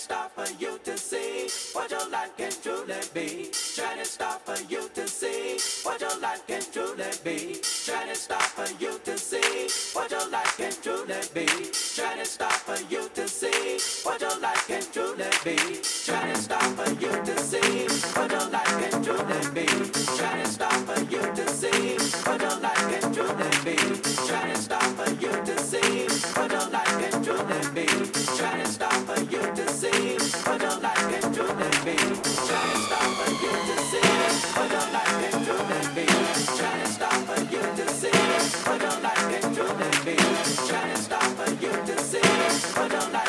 start for you to see what your life can truly be. Trying to start for you to see what your life can truly be. Trying to start for you to see what your life can truly be. Trying to start for you to see what your life can truly be. Trying to start for you to see what your life can truly be. Trying to start for you to see what your life can truly be. Trying to start see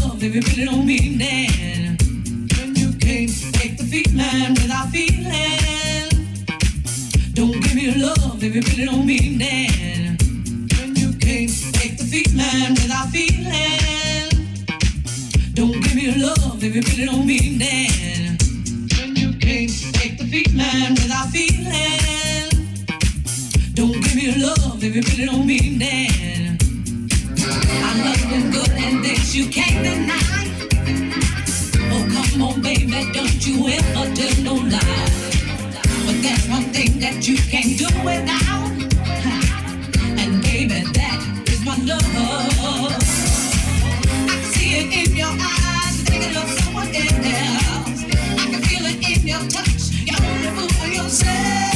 love really don't mean. When you can't the feeling without feeling. Don't give me love really don't mean. When you can't the feeling without feeling. Don't give me love if really don't mean. When you can't make the feeling without feeling. Don't give me love really don't mean. Cause you can't deny. Oh, come on, baby, don't you ever tell no lies. But there's one thing that you can't do without. And baby, that is my love. I can see it in your eyes, thinking of someone else. I can feel it in your touch, you're only for yourself.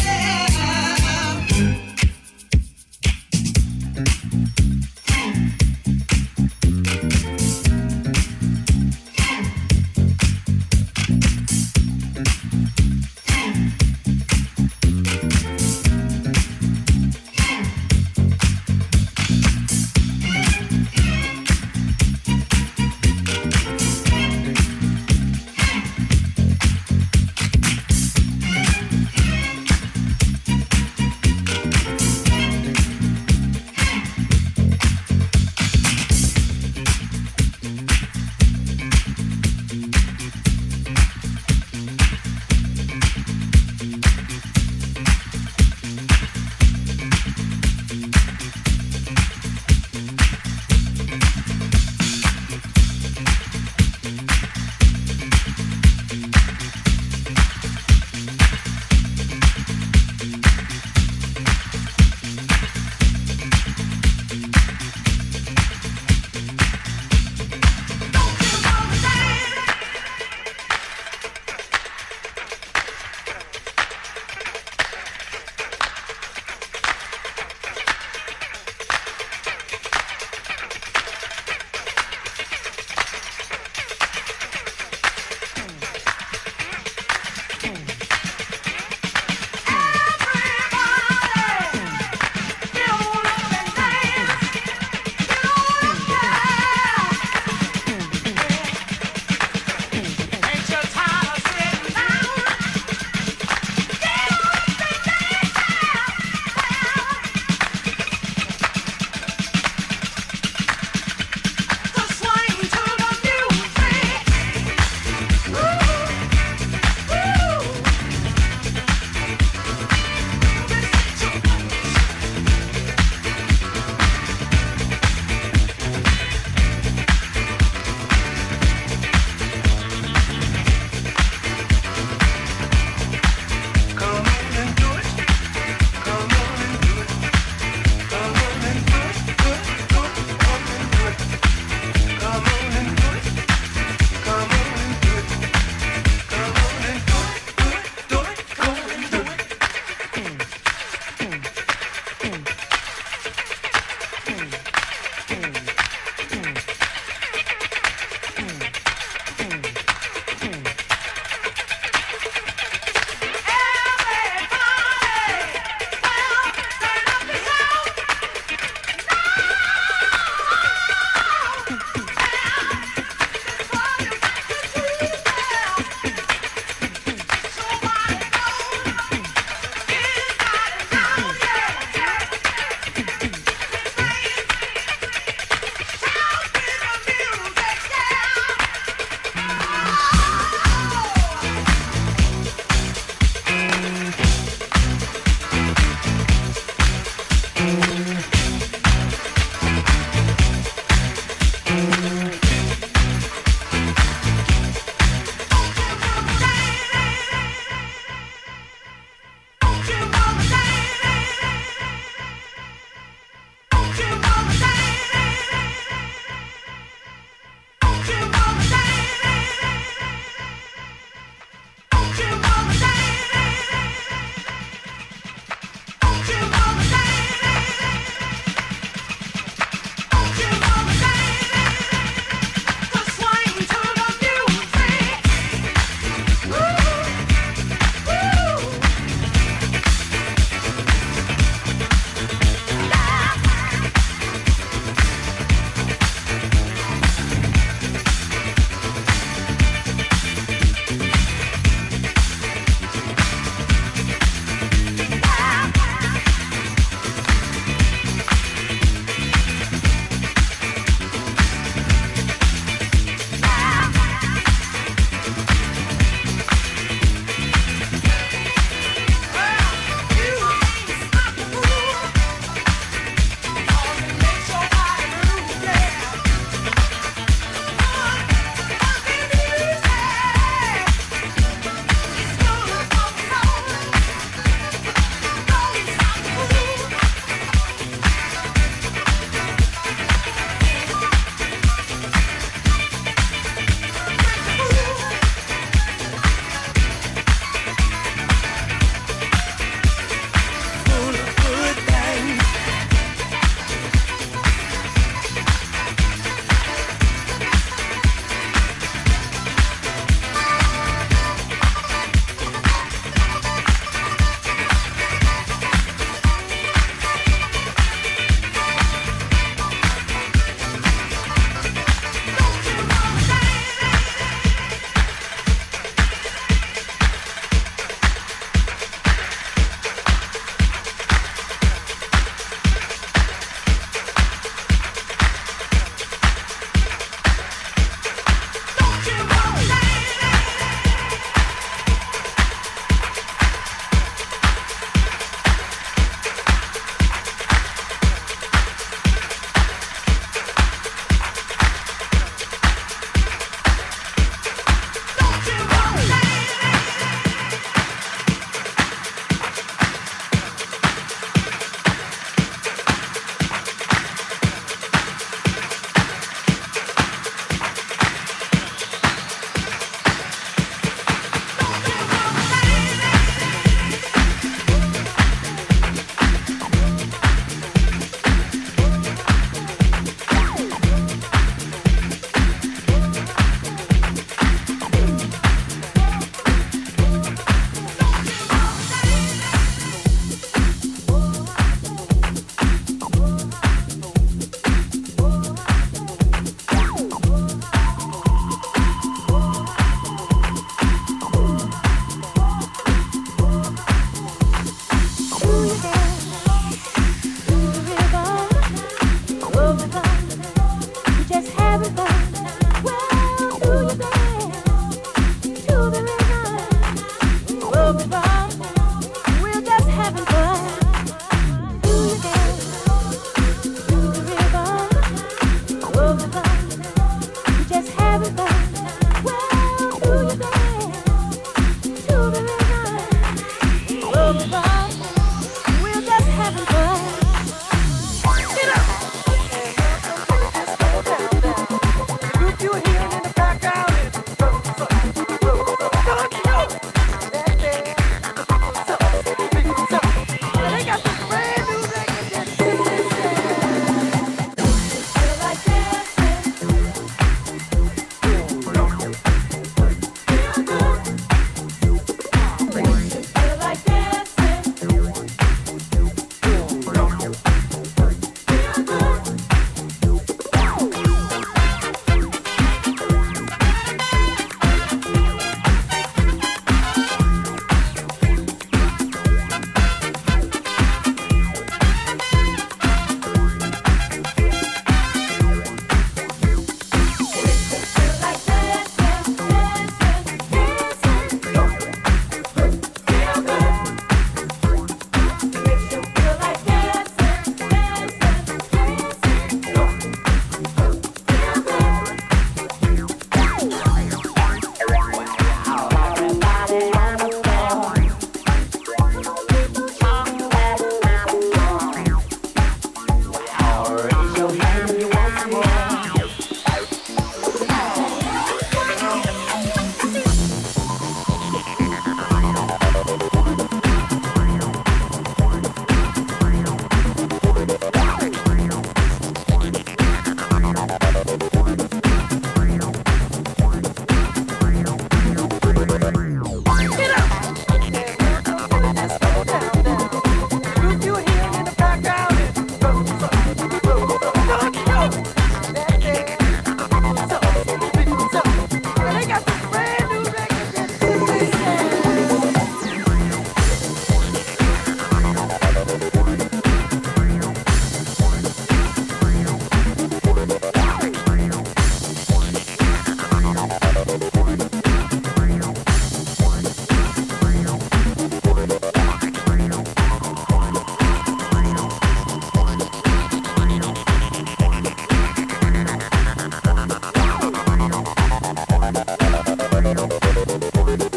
pero, pero, pero,